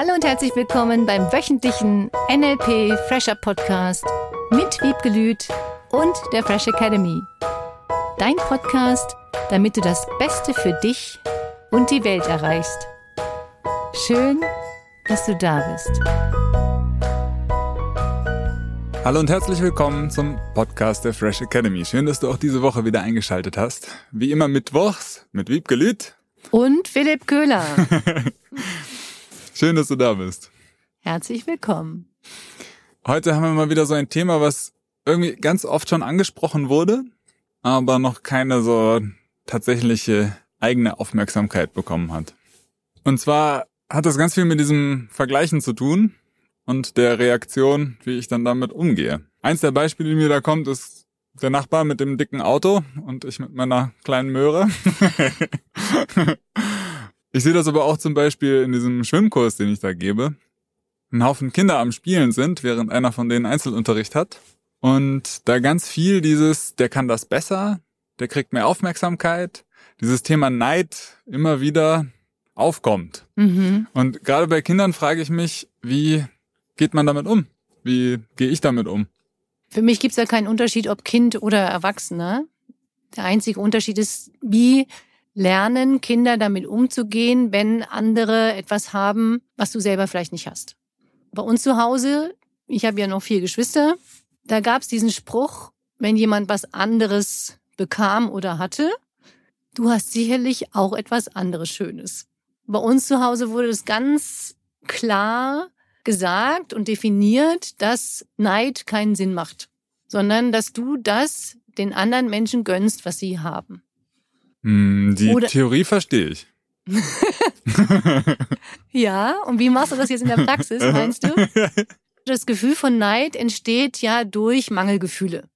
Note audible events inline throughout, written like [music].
Hallo und herzlich willkommen beim wöchentlichen NLP Fresher Podcast mit Wiebgelüt und der Fresh Academy. Dein Podcast, damit du das Beste für dich und die Welt erreichst. Schön, dass du da bist. Hallo und herzlich willkommen zum Podcast der Fresh Academy. Schön, dass du auch diese Woche wieder eingeschaltet hast. Wie immer mittwochs mit Wiebgelüt und Philipp Köhler. [laughs] Schön, dass du da bist. Herzlich willkommen. Heute haben wir mal wieder so ein Thema, was irgendwie ganz oft schon angesprochen wurde, aber noch keine so tatsächliche eigene Aufmerksamkeit bekommen hat. Und zwar hat das ganz viel mit diesem Vergleichen zu tun und der Reaktion, wie ich dann damit umgehe. Eins der Beispiele, die mir da kommt, ist der Nachbar mit dem dicken Auto und ich mit meiner kleinen Möhre. [laughs] Ich sehe das aber auch zum Beispiel in diesem Schwimmkurs, den ich da gebe. Ein Haufen Kinder am Spielen sind, während einer von denen Einzelunterricht hat. Und da ganz viel dieses, der kann das besser, der kriegt mehr Aufmerksamkeit, dieses Thema Neid immer wieder aufkommt. Mhm. Und gerade bei Kindern frage ich mich, wie geht man damit um? Wie gehe ich damit um? Für mich gibt es ja keinen Unterschied, ob Kind oder Erwachsener. Der einzige Unterschied ist, wie lernen Kinder damit umzugehen, wenn andere etwas haben, was du selber vielleicht nicht hast. Bei uns zu Hause, ich habe ja noch vier Geschwister, da gab es diesen Spruch, wenn jemand was anderes bekam oder hatte, du hast sicherlich auch etwas anderes Schönes. Bei uns zu Hause wurde es ganz klar gesagt und definiert, dass Neid keinen Sinn macht, sondern dass du das den anderen Menschen gönnst, was sie haben. Hm, die Oder Theorie verstehe ich. [laughs] ja, und wie machst du das jetzt in der Praxis, meinst du? [laughs] Das Gefühl von Neid entsteht ja durch Mangelgefühle.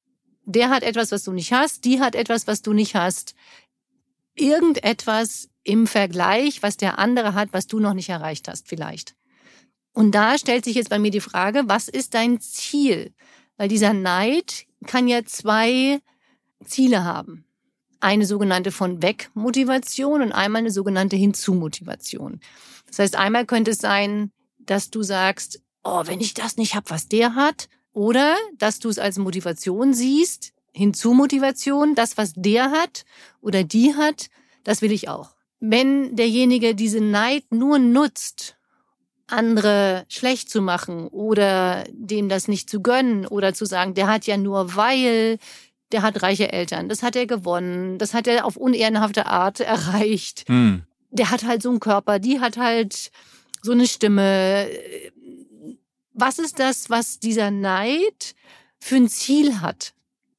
Der hat etwas, was du nicht hast, die hat etwas, was du nicht hast. Irgendetwas im Vergleich, was der andere hat, was du noch nicht erreicht hast, vielleicht. Und da stellt sich jetzt bei mir die Frage, was ist dein Ziel? Weil dieser Neid kann ja zwei Ziele haben eine sogenannte von weg Motivation und einmal eine sogenannte hinzu Motivation. Das heißt, einmal könnte es sein, dass du sagst, oh, wenn ich das nicht hab, was der hat, oder dass du es als Motivation siehst, hinzu Motivation, das, was der hat oder die hat, das will ich auch. Wenn derjenige diese Neid nur nutzt, andere schlecht zu machen oder dem das nicht zu gönnen oder zu sagen, der hat ja nur weil, der hat reiche Eltern, das hat er gewonnen, das hat er auf unehrenhafte Art erreicht. Hm. Der hat halt so einen Körper, die hat halt so eine Stimme. Was ist das, was dieser Neid für ein Ziel hat?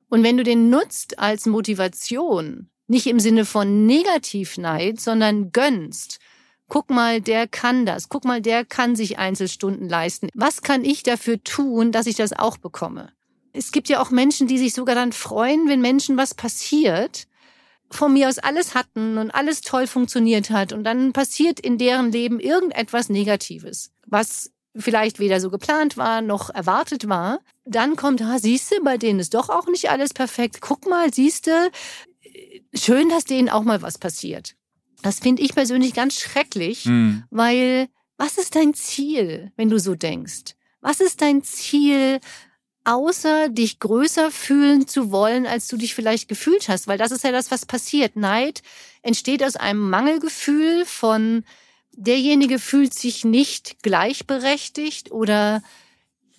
Und wenn du den nutzt als Motivation, nicht im Sinne von Negativneid, sondern gönnst, guck mal, der kann das, guck mal, der kann sich Einzelstunden leisten. Was kann ich dafür tun, dass ich das auch bekomme? Es gibt ja auch Menschen, die sich sogar dann freuen, wenn Menschen was passiert, von mir aus alles hatten und alles toll funktioniert hat und dann passiert in deren Leben irgendetwas Negatives, was vielleicht weder so geplant war noch erwartet war. Dann kommt, ah, siehst du, bei denen ist doch auch nicht alles perfekt. Guck mal, siehst du, schön, dass denen auch mal was passiert. Das finde ich persönlich ganz schrecklich, mhm. weil was ist dein Ziel, wenn du so denkst? Was ist dein Ziel, außer dich größer fühlen zu wollen, als du dich vielleicht gefühlt hast, weil das ist ja das, was passiert. Neid entsteht aus einem Mangelgefühl von derjenige fühlt sich nicht gleichberechtigt oder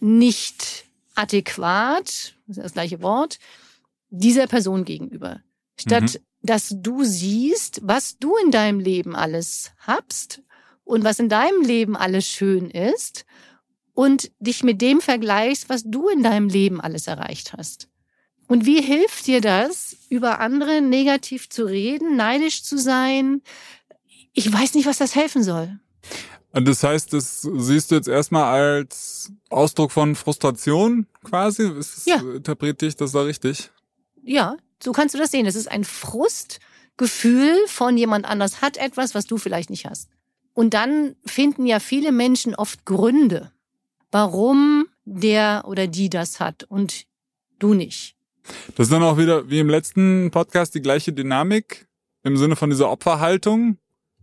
nicht adäquat, das ist das gleiche Wort, dieser Person gegenüber. Statt mhm. dass du siehst, was du in deinem Leben alles habst und was in deinem Leben alles schön ist und dich mit dem vergleichst, was du in deinem Leben alles erreicht hast. Und wie hilft dir das, über andere negativ zu reden, neidisch zu sein? Ich weiß nicht, was das helfen soll. Und das heißt, das siehst du jetzt erstmal als Ausdruck von Frustration quasi? Ist, ja. Interpretiere ich das da richtig? Ja, so kannst du das sehen. Es ist ein Frustgefühl von jemand anders hat etwas, was du vielleicht nicht hast. Und dann finden ja viele Menschen oft Gründe, warum der oder die das hat und du nicht. Das ist dann auch wieder wie im letzten Podcast die gleiche Dynamik im Sinne von dieser Opferhaltung,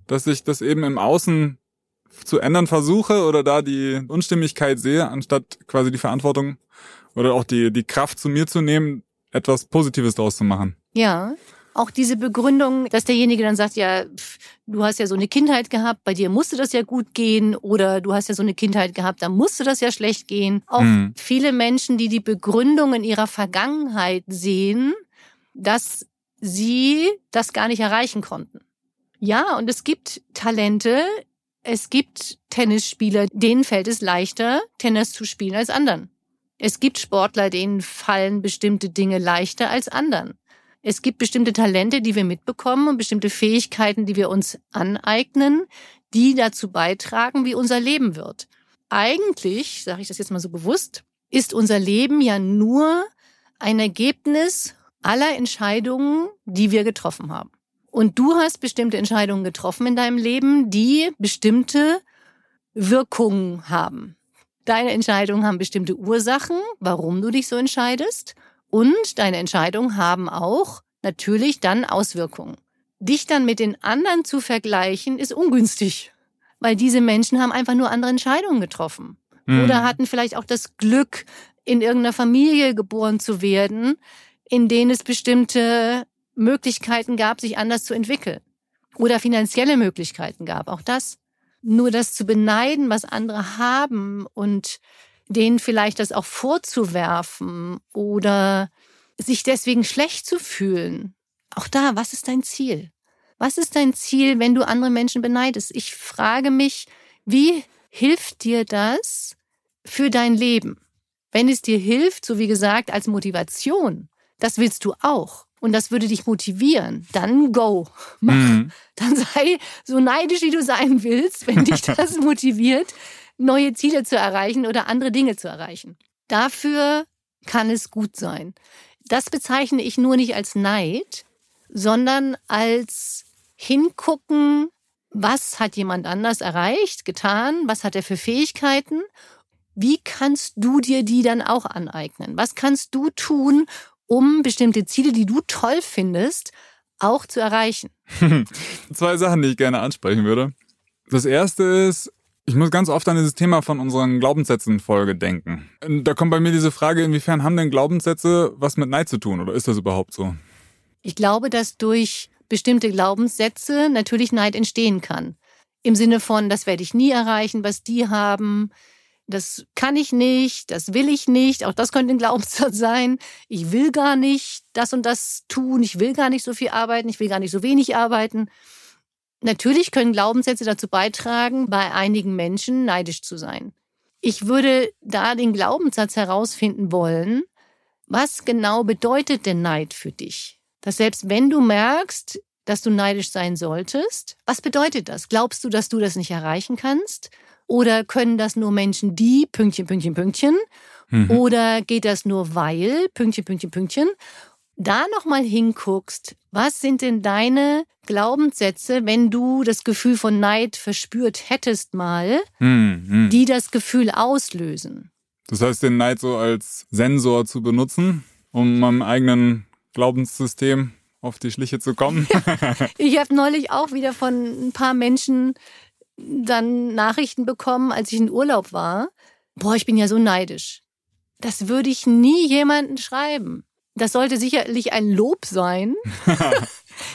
dass sich das eben im Außen zu ändern versuche oder da die Unstimmigkeit sehe, anstatt quasi die Verantwortung oder auch die, die Kraft zu mir zu nehmen, etwas Positives daraus zu machen. Ja. Auch diese Begründung, dass derjenige dann sagt, ja, pff, du hast ja so eine Kindheit gehabt, bei dir musste das ja gut gehen oder du hast ja so eine Kindheit gehabt, da musste das ja schlecht gehen. Auch mhm. viele Menschen, die die Begründung in ihrer Vergangenheit sehen, dass sie das gar nicht erreichen konnten. Ja, und es gibt Talente, es gibt Tennisspieler, denen fällt es leichter, Tennis zu spielen als anderen. Es gibt Sportler, denen fallen bestimmte Dinge leichter als anderen. Es gibt bestimmte Talente, die wir mitbekommen und bestimmte Fähigkeiten, die wir uns aneignen, die dazu beitragen, wie unser Leben wird. Eigentlich, sage ich das jetzt mal so bewusst, ist unser Leben ja nur ein Ergebnis aller Entscheidungen, die wir getroffen haben. Und du hast bestimmte Entscheidungen getroffen in deinem Leben, die bestimmte Wirkungen haben. Deine Entscheidungen haben bestimmte Ursachen, warum du dich so entscheidest. Und deine Entscheidungen haben auch natürlich dann Auswirkungen. Dich dann mit den anderen zu vergleichen, ist ungünstig, weil diese Menschen haben einfach nur andere Entscheidungen getroffen. Mhm. Oder hatten vielleicht auch das Glück, in irgendeiner Familie geboren zu werden, in denen es bestimmte Möglichkeiten gab, sich anders zu entwickeln. Oder finanzielle Möglichkeiten gab, auch das. Nur das zu beneiden, was andere haben und denen vielleicht das auch vorzuwerfen oder sich deswegen schlecht zu fühlen. Auch da, was ist dein Ziel? Was ist dein Ziel, wenn du andere Menschen beneidest? Ich frage mich, wie hilft dir das für dein Leben? Wenn es dir hilft, so wie gesagt, als Motivation, das willst du auch. Und das würde dich motivieren. Dann go. Mach. Mhm. Dann sei so neidisch, wie du sein willst, wenn dich [laughs] das motiviert, neue Ziele zu erreichen oder andere Dinge zu erreichen. Dafür kann es gut sein. Das bezeichne ich nur nicht als Neid, sondern als hingucken, was hat jemand anders erreicht, getan, was hat er für Fähigkeiten, wie kannst du dir die dann auch aneignen? Was kannst du tun, um bestimmte Ziele, die du toll findest, auch zu erreichen? [laughs] Zwei Sachen, die ich gerne ansprechen würde. Das erste ist, ich muss ganz oft an dieses Thema von unseren Glaubenssätzen-Folge denken. Da kommt bei mir diese Frage, inwiefern haben denn Glaubenssätze was mit Neid zu tun oder ist das überhaupt so? Ich glaube, dass durch bestimmte Glaubenssätze natürlich Neid entstehen kann. Im Sinne von, das werde ich nie erreichen, was die haben. Das kann ich nicht, das will ich nicht. Auch das könnte ein [laughs] Glaubenssatz sein. Ich will gar nicht das und das tun. Ich will gar nicht so viel arbeiten. Ich will gar nicht so wenig arbeiten. Natürlich können Glaubenssätze dazu beitragen, bei einigen Menschen neidisch zu sein. Ich würde da den Glaubenssatz herausfinden wollen, was genau bedeutet denn Neid für dich? Dass selbst wenn du merkst, dass du neidisch sein solltest, was bedeutet das? Glaubst du, dass du das nicht erreichen kannst? Oder können das nur Menschen, die Pünktchen, Pünktchen, Pünktchen? Mhm. Oder geht das nur weil Pünktchen, Pünktchen, Pünktchen? Da nochmal hinguckst, was sind denn deine Glaubenssätze, wenn du das Gefühl von Neid verspürt hättest mal, hm, hm. die das Gefühl auslösen. Das heißt, den Neid so als Sensor zu benutzen, um meinem eigenen Glaubenssystem auf die Schliche zu kommen. [laughs] ich habe neulich auch wieder von ein paar Menschen dann Nachrichten bekommen, als ich in Urlaub war. Boah, ich bin ja so neidisch. Das würde ich nie jemanden schreiben. Das sollte sicherlich ein Lob sein. [laughs]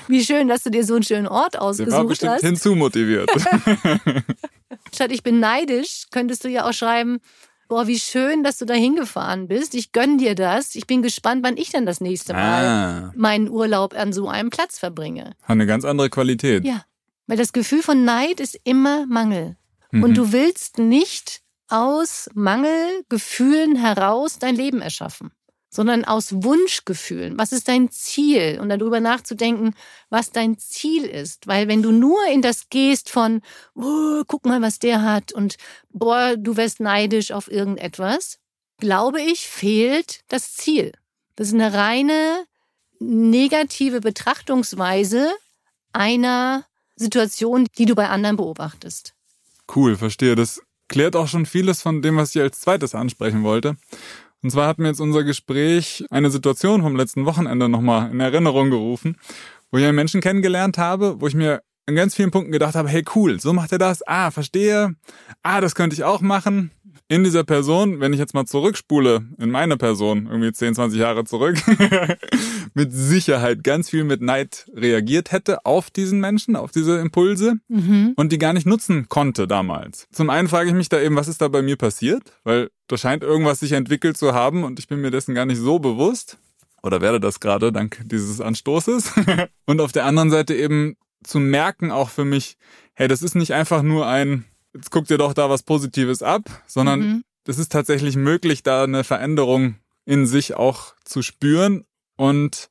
Wie schön, dass du dir so einen schönen Ort ausgesucht hast. war bestimmt hast. hinzumotiviert. [laughs] Statt ich bin neidisch, könntest du ja auch schreiben, boah, wie schön, dass du da hingefahren bist. Ich gönn dir das. Ich bin gespannt, wann ich dann das nächste Mal ah. meinen Urlaub an so einem Platz verbringe. Hat eine ganz andere Qualität. Ja, weil das Gefühl von Neid ist immer Mangel. Mhm. Und du willst nicht aus Mangelgefühlen heraus dein Leben erschaffen sondern aus Wunschgefühlen. Was ist dein Ziel? Und darüber nachzudenken, was dein Ziel ist. Weil wenn du nur in das gehst von, oh, guck mal, was der hat und boah, du wärst neidisch auf irgendetwas, glaube ich, fehlt das Ziel. Das ist eine reine negative Betrachtungsweise einer Situation, die du bei anderen beobachtest. Cool, verstehe. Das klärt auch schon vieles von dem, was ich als zweites ansprechen wollte. Und zwar hat mir jetzt unser Gespräch eine Situation vom letzten Wochenende nochmal in Erinnerung gerufen, wo ich einen Menschen kennengelernt habe, wo ich mir in ganz vielen Punkten gedacht habe, hey cool, so macht er das, ah, verstehe, ah, das könnte ich auch machen. In dieser Person, wenn ich jetzt mal zurückspule, in meine Person, irgendwie 10, 20 Jahre zurück, [laughs] mit Sicherheit ganz viel mit Neid reagiert hätte auf diesen Menschen, auf diese Impulse mhm. und die gar nicht nutzen konnte damals. Zum einen frage ich mich da eben, was ist da bei mir passiert? Weil da scheint irgendwas sich entwickelt zu haben und ich bin mir dessen gar nicht so bewusst oder werde das gerade dank dieses Anstoßes. [laughs] und auf der anderen Seite eben zu merken auch für mich, hey, das ist nicht einfach nur ein, jetzt guck dir doch da was Positives ab, sondern mhm. es ist tatsächlich möglich, da eine Veränderung in sich auch zu spüren und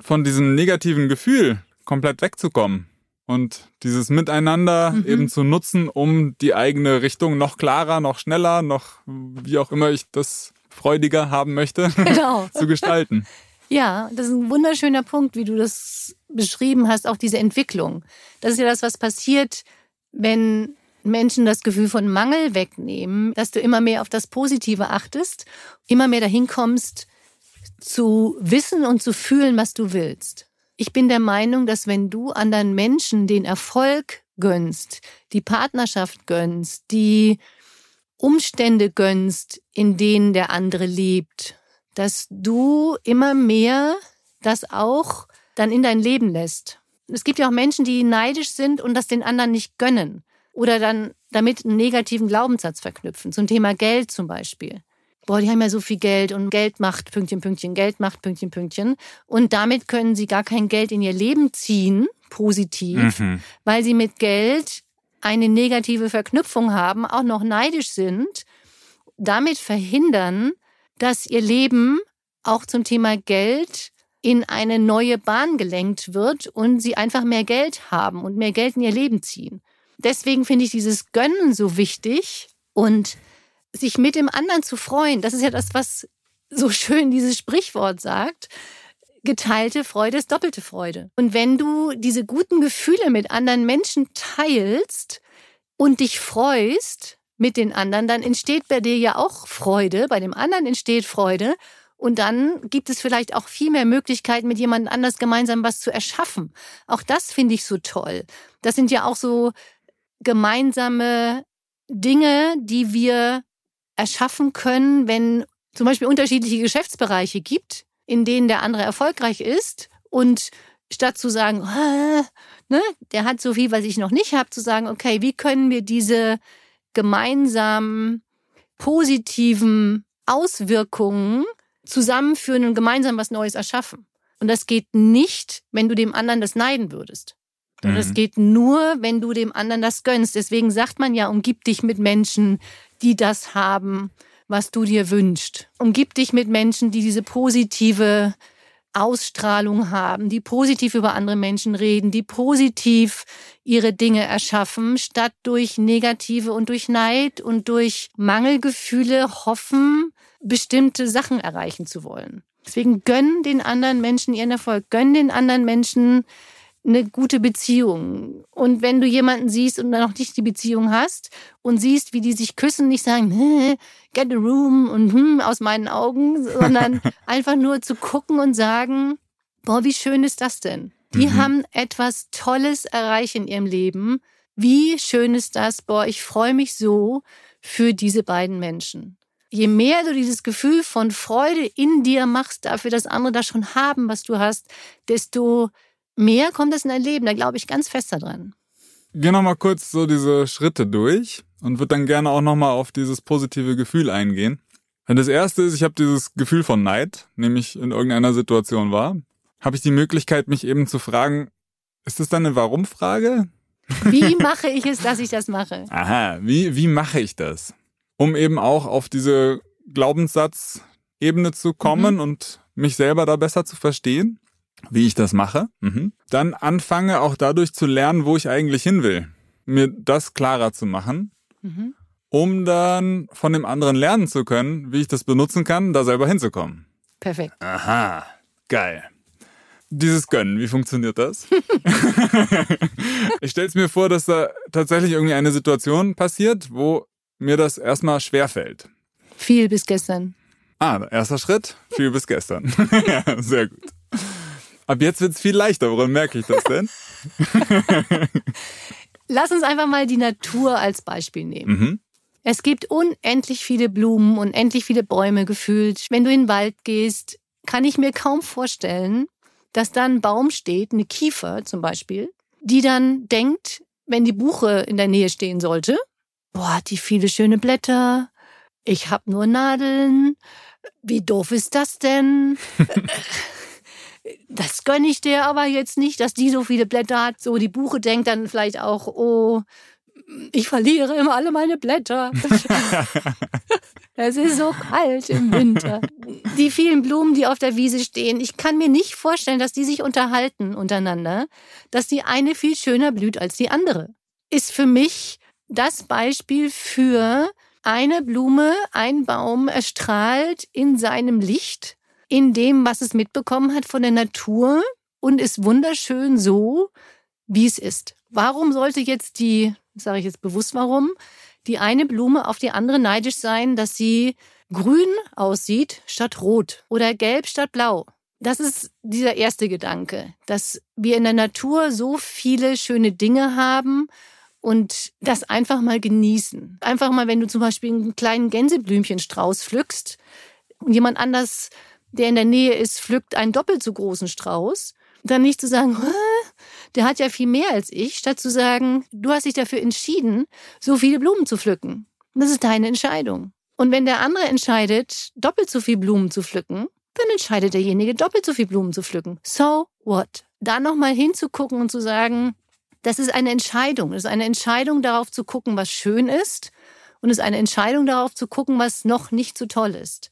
von diesem negativen Gefühl komplett wegzukommen und dieses Miteinander mhm. eben zu nutzen, um die eigene Richtung noch klarer, noch schneller, noch wie auch immer ich das freudiger haben möchte, [laughs] genau. zu gestalten. Ja, das ist ein wunderschöner Punkt, wie du das beschrieben hast, auch diese Entwicklung. Das ist ja das, was passiert, wenn Menschen das Gefühl von Mangel wegnehmen, dass du immer mehr auf das Positive achtest, immer mehr dahin kommst, zu wissen und zu fühlen, was du willst. Ich bin der Meinung, dass wenn du anderen Menschen den Erfolg gönnst, die Partnerschaft gönnst, die Umstände gönnst, in denen der andere lebt dass du immer mehr das auch dann in dein Leben lässt. Es gibt ja auch Menschen, die neidisch sind und das den anderen nicht gönnen oder dann damit einen negativen Glaubenssatz verknüpfen, zum Thema Geld zum Beispiel. Boah, die haben ja so viel Geld und Geld macht Pünktchen, Pünktchen, Geld macht Pünktchen, Pünktchen. Und damit können sie gar kein Geld in ihr Leben ziehen, positiv, mhm. weil sie mit Geld eine negative Verknüpfung haben, auch noch neidisch sind, damit verhindern, dass ihr Leben auch zum Thema Geld in eine neue Bahn gelenkt wird und sie einfach mehr Geld haben und mehr Geld in ihr Leben ziehen. Deswegen finde ich dieses Gönnen so wichtig und sich mit dem anderen zu freuen. Das ist ja das, was so schön dieses Sprichwort sagt. Geteilte Freude ist doppelte Freude. Und wenn du diese guten Gefühle mit anderen Menschen teilst und dich freust, mit den anderen, dann entsteht bei dir ja auch Freude, bei dem anderen entsteht Freude und dann gibt es vielleicht auch viel mehr Möglichkeiten, mit jemand anders gemeinsam was zu erschaffen. Auch das finde ich so toll. Das sind ja auch so gemeinsame Dinge, die wir erschaffen können, wenn zum Beispiel unterschiedliche Geschäftsbereiche gibt, in denen der andere erfolgreich ist und statt zu sagen, ah, ne, der hat so viel, was ich noch nicht habe, zu sagen, okay, wie können wir diese gemeinsamen positiven Auswirkungen zusammenführen und gemeinsam was Neues erschaffen. Und das geht nicht, wenn du dem anderen das neiden würdest. Mhm. Das geht nur, wenn du dem anderen das gönnst. Deswegen sagt man ja, umgib dich mit Menschen, die das haben, was du dir wünschst. Umgib dich mit Menschen, die diese positive Ausstrahlung haben, die positiv über andere Menschen reden, die positiv ihre Dinge erschaffen, statt durch negative und durch Neid und durch Mangelgefühle hoffen, bestimmte Sachen erreichen zu wollen. Deswegen gönn den anderen Menschen ihren Erfolg, gönn den anderen Menschen eine gute Beziehung. Und wenn du jemanden siehst und noch nicht die Beziehung hast und siehst, wie die sich küssen, nicht sagen, get a room und hm, aus meinen Augen, [laughs] sondern einfach nur zu gucken und sagen, boah, wie schön ist das denn? Die mhm. haben etwas Tolles erreicht in ihrem Leben. Wie schön ist das? Boah, ich freue mich so für diese beiden Menschen. Je mehr du dieses Gefühl von Freude in dir machst, dafür, dass andere das schon haben, was du hast, desto mehr kommt es in dein Leben. Da glaube ich ganz fest daran. Geh nochmal kurz so diese Schritte durch und würde dann gerne auch nochmal auf dieses positive Gefühl eingehen. Wenn das erste ist, ich habe dieses Gefühl von Neid, nämlich in irgendeiner Situation war, habe ich die Möglichkeit, mich eben zu fragen, ist das dann eine Warum-Frage? Wie [laughs] mache ich es, dass ich das mache? Aha, wie, wie mache ich das? Um eben auch auf diese Glaubenssatz-Ebene zu kommen mhm. und mich selber da besser zu verstehen wie ich das mache. Mhm. Dann anfange auch dadurch zu lernen, wo ich eigentlich hin will. Mir das klarer zu machen, mhm. um dann von dem anderen lernen zu können, wie ich das benutzen kann, da selber hinzukommen. Perfekt. Aha, geil. Dieses Gönnen, wie funktioniert das? [laughs] [laughs] ich stelle es mir vor, dass da tatsächlich irgendwie eine Situation passiert, wo mir das erstmal schwerfällt. Viel bis gestern. Ah, erster Schritt, viel bis gestern. [laughs] ja, sehr gut. Ab jetzt wird's viel leichter. Woran merke ich das denn? [laughs] Lass uns einfach mal die Natur als Beispiel nehmen. Mhm. Es gibt unendlich viele Blumen, unendlich viele Bäume gefühlt. Wenn du in den Wald gehst, kann ich mir kaum vorstellen, dass da ein Baum steht, eine Kiefer zum Beispiel, die dann denkt, wenn die Buche in der Nähe stehen sollte, boah, hat die viele schöne Blätter, ich hab nur Nadeln, wie doof ist das denn? [laughs] das gönne ich dir aber jetzt nicht, dass die so viele Blätter hat. So, die Buche denkt dann vielleicht auch, oh, ich verliere immer alle meine Blätter. [laughs] es ist so kalt im Winter. Die vielen Blumen, die auf der Wiese stehen, ich kann mir nicht vorstellen, dass die sich unterhalten untereinander, dass die eine viel schöner blüht als die andere. Ist für mich das Beispiel für eine Blume, ein Baum erstrahlt in seinem Licht, in dem, was es mitbekommen hat von der Natur und ist wunderschön so, wie es ist. Warum sollte jetzt die, sage ich jetzt bewusst warum, die eine Blume auf die andere neidisch sein, dass sie grün aussieht statt rot oder gelb statt blau? Das ist dieser erste Gedanke, dass wir in der Natur so viele schöne Dinge haben und das einfach mal genießen. Einfach mal, wenn du zum Beispiel einen kleinen Gänseblümchenstrauß pflückst und jemand anders, der in der Nähe ist, pflückt einen doppelt so großen Strauß, dann nicht zu sagen, der hat ja viel mehr als ich, statt zu sagen, du hast dich dafür entschieden, so viele Blumen zu pflücken. Das ist deine Entscheidung. Und wenn der andere entscheidet, doppelt so viel Blumen zu pflücken, dann entscheidet derjenige, doppelt so viel Blumen zu pflücken. So what? Da nochmal hinzugucken und zu sagen, das ist eine Entscheidung. Das ist eine Entscheidung darauf zu gucken, was schön ist. Und es ist eine Entscheidung darauf zu gucken, was noch nicht so toll ist.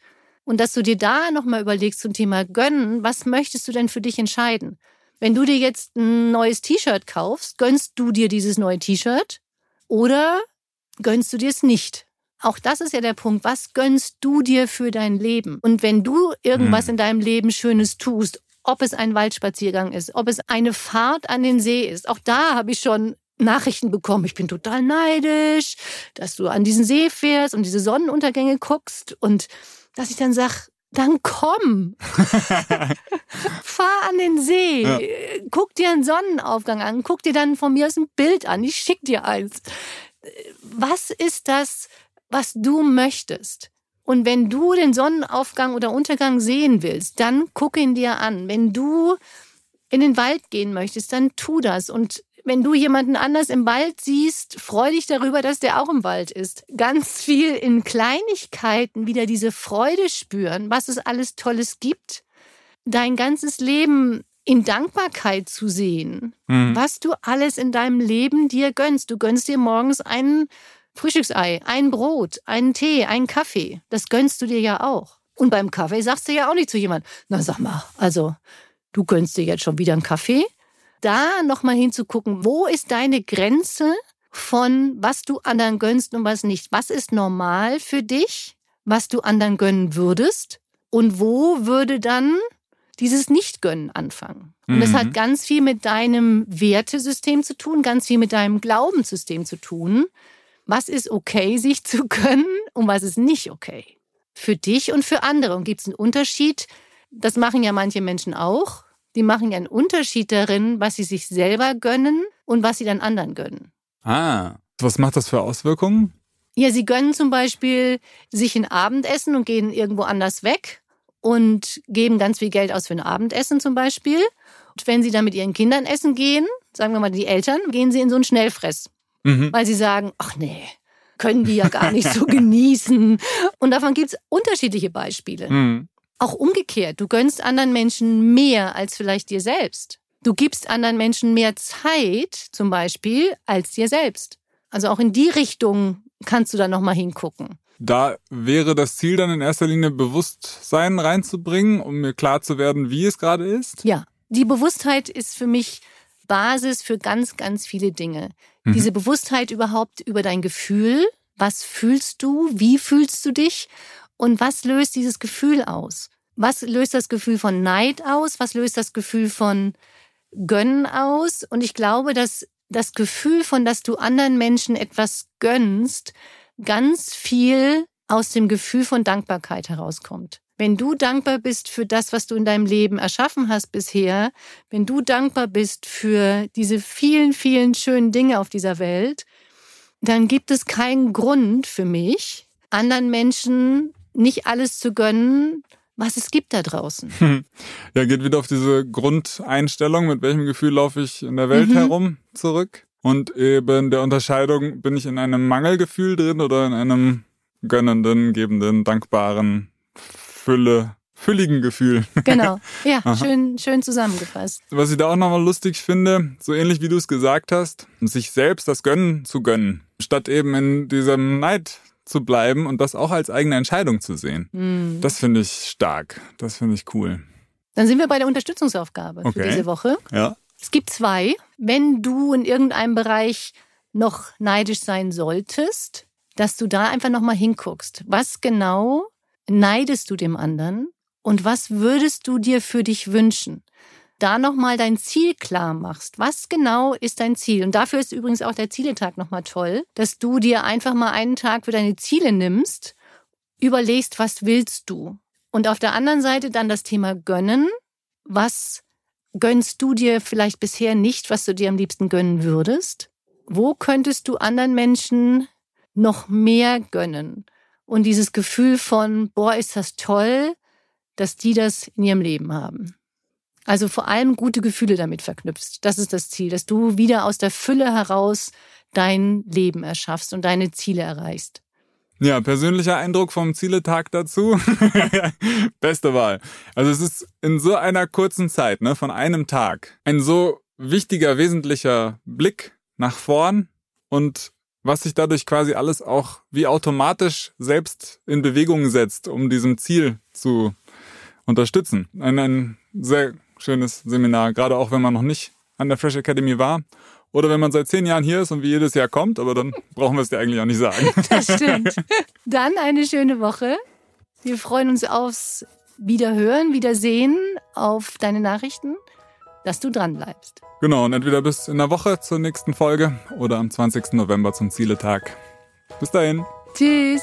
Und dass du dir da nochmal überlegst zum Thema Gönnen, was möchtest du denn für dich entscheiden? Wenn du dir jetzt ein neues T-Shirt kaufst, gönnst du dir dieses neue T-Shirt oder gönnst du dir es nicht? Auch das ist ja der Punkt. Was gönnst du dir für dein Leben? Und wenn du irgendwas hm. in deinem Leben Schönes tust, ob es ein Waldspaziergang ist, ob es eine Fahrt an den See ist. Auch da habe ich schon Nachrichten bekommen. Ich bin total neidisch, dass du an diesen See fährst und diese Sonnenuntergänge guckst und dass ich dann sag, dann komm. [laughs] Fahr an den See. Ja. Guck dir einen Sonnenaufgang an. Guck dir dann von mir aus ein Bild an. Ich schick dir eins. Was ist das, was du möchtest? Und wenn du den Sonnenaufgang oder Untergang sehen willst, dann guck ihn dir an. Wenn du in den Wald gehen möchtest, dann tu das. Und wenn du jemanden anders im Wald siehst, freu dich darüber, dass der auch im Wald ist. Ganz viel in Kleinigkeiten wieder diese Freude spüren, was es alles Tolles gibt. Dein ganzes Leben in Dankbarkeit zu sehen, mhm. was du alles in deinem Leben dir gönnst. Du gönnst dir morgens einen Frühstücksei, ein Brot, einen Tee, einen Kaffee. Das gönnst du dir ja auch. Und beim Kaffee sagst du ja auch nicht zu jemandem, na sag mal, also du gönnst dir jetzt schon wieder einen Kaffee. Da nochmal hinzugucken, wo ist deine Grenze von was du anderen gönnst und was nicht. Was ist normal für dich, was du anderen gönnen würdest? Und wo würde dann dieses Nicht-Gönnen anfangen? Und mhm. das hat ganz viel mit deinem Wertesystem zu tun, ganz viel mit deinem Glaubenssystem zu tun was ist okay, sich zu [laughs] können und was ist nicht okay. Für dich und für andere. Und gibt es einen Unterschied? Das machen ja manche Menschen auch. Die machen ja einen Unterschied darin, was sie sich selber gönnen und was sie dann anderen gönnen. Ah, was macht das für Auswirkungen? Ja, sie gönnen zum Beispiel sich ein Abendessen und gehen irgendwo anders weg und geben ganz viel Geld aus für ein Abendessen zum Beispiel. Und wenn sie dann mit ihren Kindern essen gehen, sagen wir mal die Eltern, gehen sie in so einen Schnellfress mhm. weil sie sagen, ach nee, können die ja gar nicht so [laughs] genießen. Und davon gibt es unterschiedliche Beispiele. Mhm. Auch umgekehrt, du gönnst anderen Menschen mehr als vielleicht dir selbst. Du gibst anderen Menschen mehr Zeit zum Beispiel als dir selbst. Also auch in die Richtung kannst du da nochmal hingucken. Da wäre das Ziel dann in erster Linie Bewusstsein reinzubringen, um mir klar zu werden, wie es gerade ist? Ja, die Bewusstheit ist für mich Basis für ganz, ganz viele Dinge. Mhm. Diese Bewusstheit überhaupt über dein Gefühl. Was fühlst du? Wie fühlst du dich? Und was löst dieses Gefühl aus? Was löst das Gefühl von Neid aus? Was löst das Gefühl von Gönnen aus? Und ich glaube, dass das Gefühl von, dass du anderen Menschen etwas gönnst, ganz viel aus dem Gefühl von Dankbarkeit herauskommt. Wenn du dankbar bist für das, was du in deinem Leben erschaffen hast bisher, wenn du dankbar bist für diese vielen, vielen schönen Dinge auf dieser Welt, dann gibt es keinen Grund für mich, anderen Menschen nicht alles zu gönnen, was es gibt da draußen. [laughs] Ja, geht wieder auf diese Grundeinstellung, mit welchem Gefühl laufe ich in der Welt mhm. herum zurück. Und eben der Unterscheidung, bin ich in einem Mangelgefühl drin oder in einem gönnenden, gebenden, dankbaren, Fülle, fülligen Gefühl. [laughs] Genau, ja, schön, schön zusammengefasst. Was ich da auch nochmal lustig finde, so ähnlich wie du es gesagt hast, sich selbst das Gönnen zu gönnen, statt eben in diesem Neid zu bleiben und das auch als eigene Entscheidung zu sehen. Mhm. Das finde ich stark. Das finde ich cool. Dann sind wir bei der Unterstützungsaufgabe okay. für diese Woche. Ja. Es gibt zwei. Wenn du in irgendeinem Bereich noch neidisch sein solltest, dass du da einfach nochmal hinguckst. Was genau neidest du dem anderen und was würdest du dir für dich wünschen? Da nochmal dein Ziel klar machst. Was genau ist dein Ziel? Und dafür ist übrigens auch der Zieletag nochmal toll, dass du dir einfach mal einen Tag für deine Ziele nimmst, überlegst, was willst du? Und auf der anderen Seite dann das Thema gönnen. Was gönnst du dir vielleicht bisher nicht, was du dir am liebsten gönnen würdest? Wo könntest du anderen Menschen noch mehr gönnen? Und dieses Gefühl von, boah, ist das toll, dass die das in ihrem Leben haben. Also vor allem gute Gefühle damit verknüpfst. Das ist das Ziel, dass du wieder aus der Fülle heraus dein Leben erschaffst und deine Ziele erreichst. Ja, persönlicher Eindruck vom Zieletag dazu. [laughs] Beste Wahl. Also es ist in so einer kurzen Zeit, ne, von einem Tag, ein so wichtiger, wesentlicher Blick nach vorn und was sich dadurch quasi alles auch wie automatisch selbst in Bewegung setzt, um diesem Ziel zu unterstützen. Ein, ein sehr schönes Seminar, gerade auch wenn man noch nicht an der Fresh Academy war oder wenn man seit zehn Jahren hier ist und wie jedes Jahr kommt, aber dann [laughs] brauchen wir es dir eigentlich auch nicht sagen. [laughs] Das stimmt. [laughs] Dann eine schöne Woche. Wir freuen uns aufs Wiederhören, Wiedersehen, auf deine Nachrichten, dass du dran bleibst. Genau, und entweder bis in der Woche zur nächsten Folge oder am 20. November zum Zieletag. Bis dahin. Tschüss.